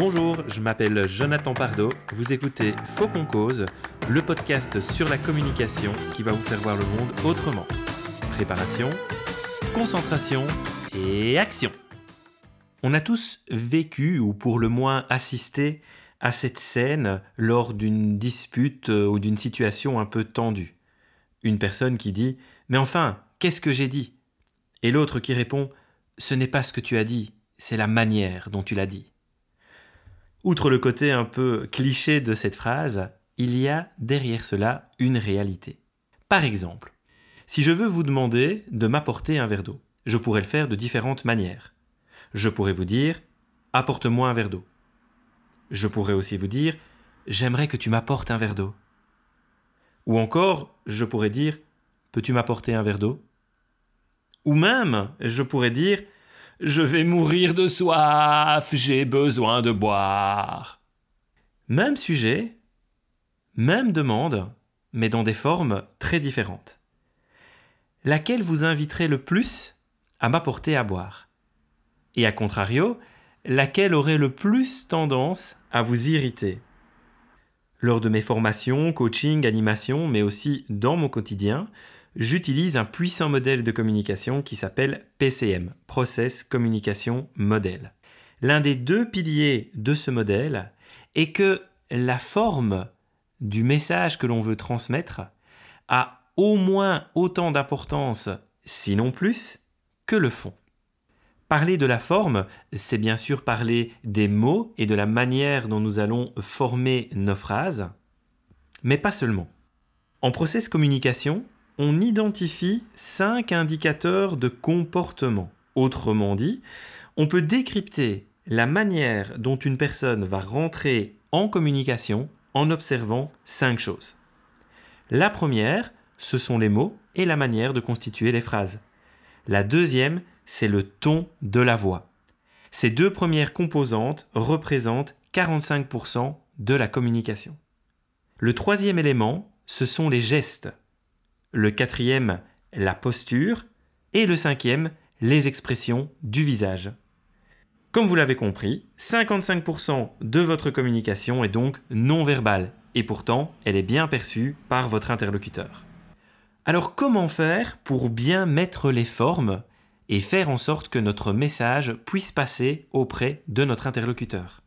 Bonjour, je m'appelle Jonathan Pardo. Vous écoutez Faux qu'on cause, le podcast sur la communication qui va vous faire voir le monde autrement. Préparation, concentration et action. On a tous vécu, ou pour le moins assisté, à cette scène lors d'une dispute euh, ou d'une situation un peu tendue. Une personne qui dit Mais enfin, qu'est-ce que j'ai dit? Et l'autre qui répond Ce n'est pas ce que tu as dit, c'est la manière dont tu l'as dit. Outre le côté un peu cliché de cette phrase, il y a derrière cela une réalité. Par exemple, si je veux vous demander de m'apporter un verre d'eau, je pourrais le faire de différentes manières. Je pourrais vous dire Apporte-moi un verre d'eau. Je pourrais aussi vous dire J'aimerais que tu m'apportes un verre d'eau. Ou encore, je pourrais dire Peux-tu m'apporter un verre d'eau? Ou même, je pourrais dire je vais mourir de soif, j'ai besoin de boire. Même sujet, même demande, mais dans des formes très différentes. Laquelle vous inviterait le plus à m'apporter à boire? Et à contrario, laquelle aurait le plus tendance à vous irriter? Lors de mes formations, coaching, animation, mais aussi dans mon quotidien, j'utilise un puissant modèle de communication qui s'appelle PCM, Process Communication Model. L'un des deux piliers de ce modèle est que la forme du message que l'on veut transmettre a au moins autant d'importance, sinon plus, que le fond. Parler de la forme, c'est bien sûr parler des mots et de la manière dont nous allons former nos phrases, mais pas seulement. En process communication, on identifie cinq indicateurs de comportement. Autrement dit, on peut décrypter la manière dont une personne va rentrer en communication en observant cinq choses. La première, ce sont les mots et la manière de constituer les phrases. La deuxième, c'est le ton de la voix. Ces deux premières composantes représentent 45% de la communication. Le troisième élément, ce sont les gestes le quatrième, la posture, et le cinquième, les expressions du visage. Comme vous l'avez compris, 55% de votre communication est donc non verbale, et pourtant elle est bien perçue par votre interlocuteur. Alors comment faire pour bien mettre les formes et faire en sorte que notre message puisse passer auprès de notre interlocuteur?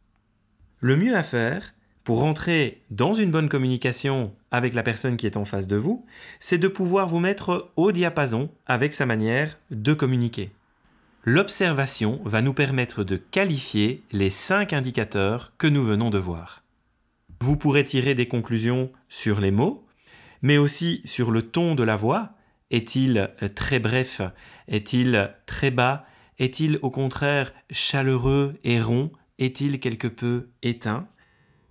Le mieux à faire, pour rentrer dans une bonne communication avec la personne qui est en face de vous, c'est de pouvoir vous mettre au diapason avec sa manière de communiquer. L'observation va nous permettre de qualifier les cinq indicateurs que nous venons de voir. Vous pourrez tirer des conclusions sur les mots, mais aussi sur le ton de la voix. Est-il très bref? Est-il très bas? Est-il au contraire chaleureux et rond? Est-il quelque peu éteint?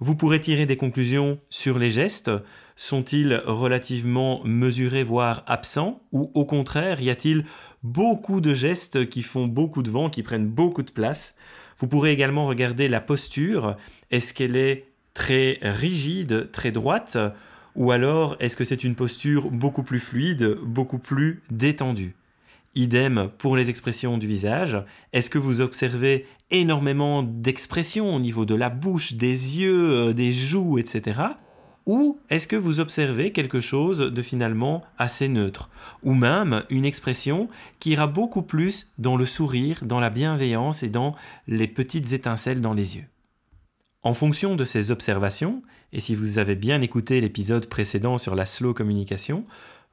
Vous pourrez tirer des conclusions sur les gestes. Sont-ils relativement mesurés, voire absents? Ou au contraire, y a-t-il beaucoup de gestes qui font beaucoup de vent, qui prennent beaucoup de place? Vous pourrez également regarder la posture. Est-ce qu'elle est très rigide, très droite? Ou alors est-ce que c'est une posture beaucoup plus fluide, beaucoup plus détendue? Idem pour les expressions du visage. Est-ce que vous observez énormément d'expressions au niveau de la bouche, des yeux, euh, des joues, etc. Ou est-ce que vous observez quelque chose de finalement assez neutre? Ou même une expression qui ira beaucoup plus dans le sourire, dans la bienveillance et dans les petites étincelles dans les yeux En fonction de ces observations, et si vous avez bien écouté l'épisode précédent sur la slow communication,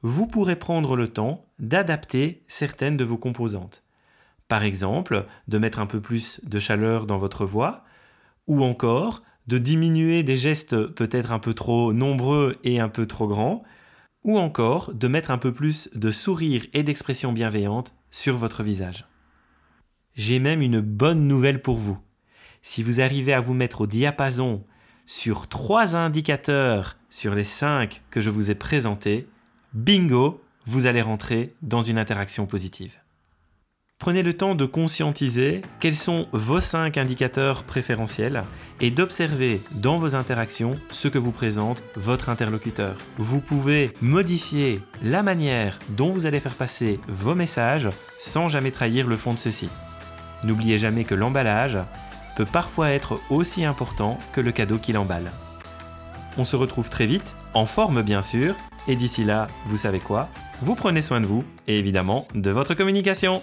vous pourrez prendre le temps d'adapter certaines de vos composantes. Par exemple, de mettre un peu plus de chaleur dans votre voix, ou encore de diminuer des gestes peut-être un peu trop nombreux et un peu trop grands, ou encore de mettre un peu plus de sourire et d'expression bienveillante sur votre visage. J'ai même une bonne nouvelle pour vous. Si vous arrivez à vous mettre au diapason sur trois indicateurs sur les cinq que je vous ai présentés, bingo, vous allez rentrer dans une interaction positive. Prenez le temps de conscientiser quels sont vos cinq indicateurs préférentiels et d'observer dans vos interactions ce que vous présente votre interlocuteur. Vous pouvez modifier la manière dont vous allez faire passer vos messages sans jamais trahir le fond de ceci. N'oubliez jamais que l'emballage, peut parfois être aussi important que le cadeau qui l'emballe. On se retrouve très vite, en forme bien sûr, et d'ici là, vous savez quoi? Vous prenez soin de vous et évidemment de votre communication.